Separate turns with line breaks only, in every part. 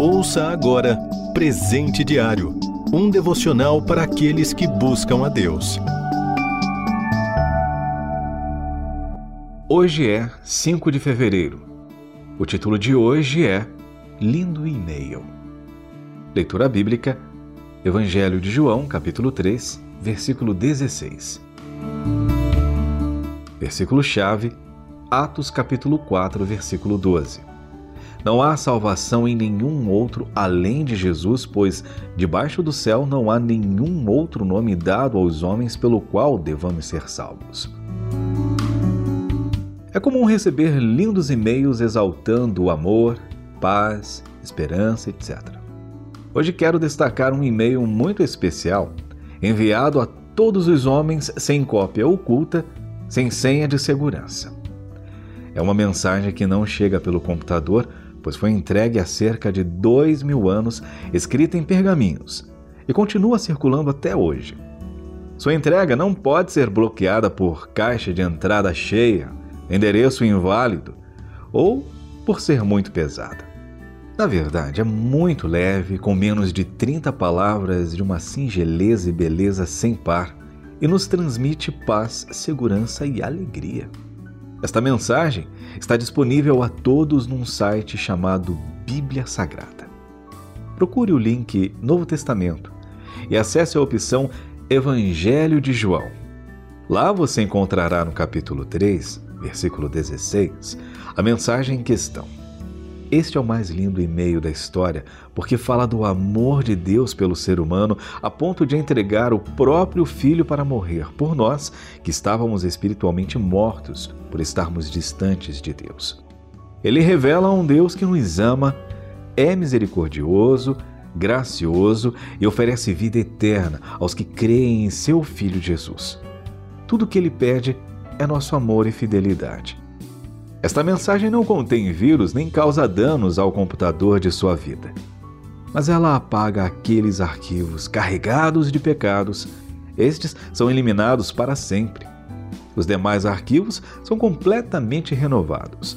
Ouça agora Presente Diário um devocional para aqueles que buscam a Deus.
Hoje é 5 de fevereiro. O título de hoje é Lindo e-mail. Leitura bíblica, Evangelho de João, capítulo 3, versículo 16. Versículo-chave, Atos, capítulo 4, versículo 12. Não há salvação em nenhum outro além de Jesus, pois debaixo do céu não há nenhum outro nome dado aos homens pelo qual devamos ser salvos. É comum receber lindos e-mails exaltando o amor, paz, esperança, etc. Hoje quero destacar um e-mail muito especial, enviado a todos os homens sem cópia oculta, sem senha de segurança. É uma mensagem que não chega pelo computador, pois foi entregue há cerca de dois mil anos, escrita em pergaminhos, e continua circulando até hoje. Sua entrega não pode ser bloqueada por caixa de entrada cheia, endereço inválido ou por ser muito pesada. Na verdade, é muito leve, com menos de 30 palavras de uma singeleza e beleza sem par, e nos transmite paz, segurança e alegria. Esta mensagem está disponível a todos num site chamado Bíblia Sagrada. Procure o link Novo Testamento e acesse a opção Evangelho de João. Lá você encontrará no capítulo 3, versículo 16, a mensagem em questão. Este é o mais lindo e-mail da história, porque fala do amor de Deus pelo ser humano a ponto de entregar o próprio Filho para morrer por nós, que estávamos espiritualmente mortos por estarmos distantes de Deus. Ele revela um Deus que nos ama, é misericordioso, gracioso e oferece vida eterna aos que creem em seu Filho Jesus. Tudo o que ele pede é nosso amor e fidelidade. Esta mensagem não contém vírus nem causa danos ao computador de sua vida, mas ela apaga aqueles arquivos carregados de pecados. Estes são eliminados para sempre. Os demais arquivos são completamente renovados.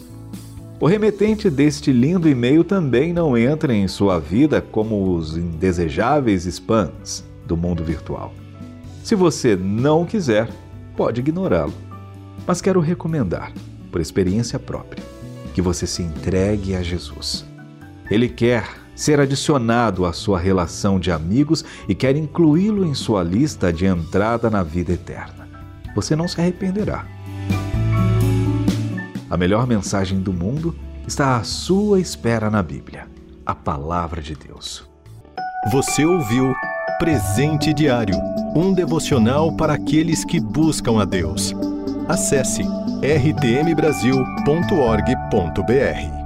O remetente deste lindo e-mail também não entra em sua vida como os indesejáveis spams do mundo virtual. Se você não quiser, pode ignorá-lo. Mas quero recomendar por experiência própria, que você se entregue a Jesus. Ele quer ser adicionado à sua relação de amigos e quer incluí-lo em sua lista de entrada na vida eterna. Você não se arrependerá. A melhor mensagem do mundo está à sua espera na Bíblia, a Palavra de Deus.
Você ouviu Presente Diário um devocional para aqueles que buscam a Deus. Acesse rtmbrasil.org.br.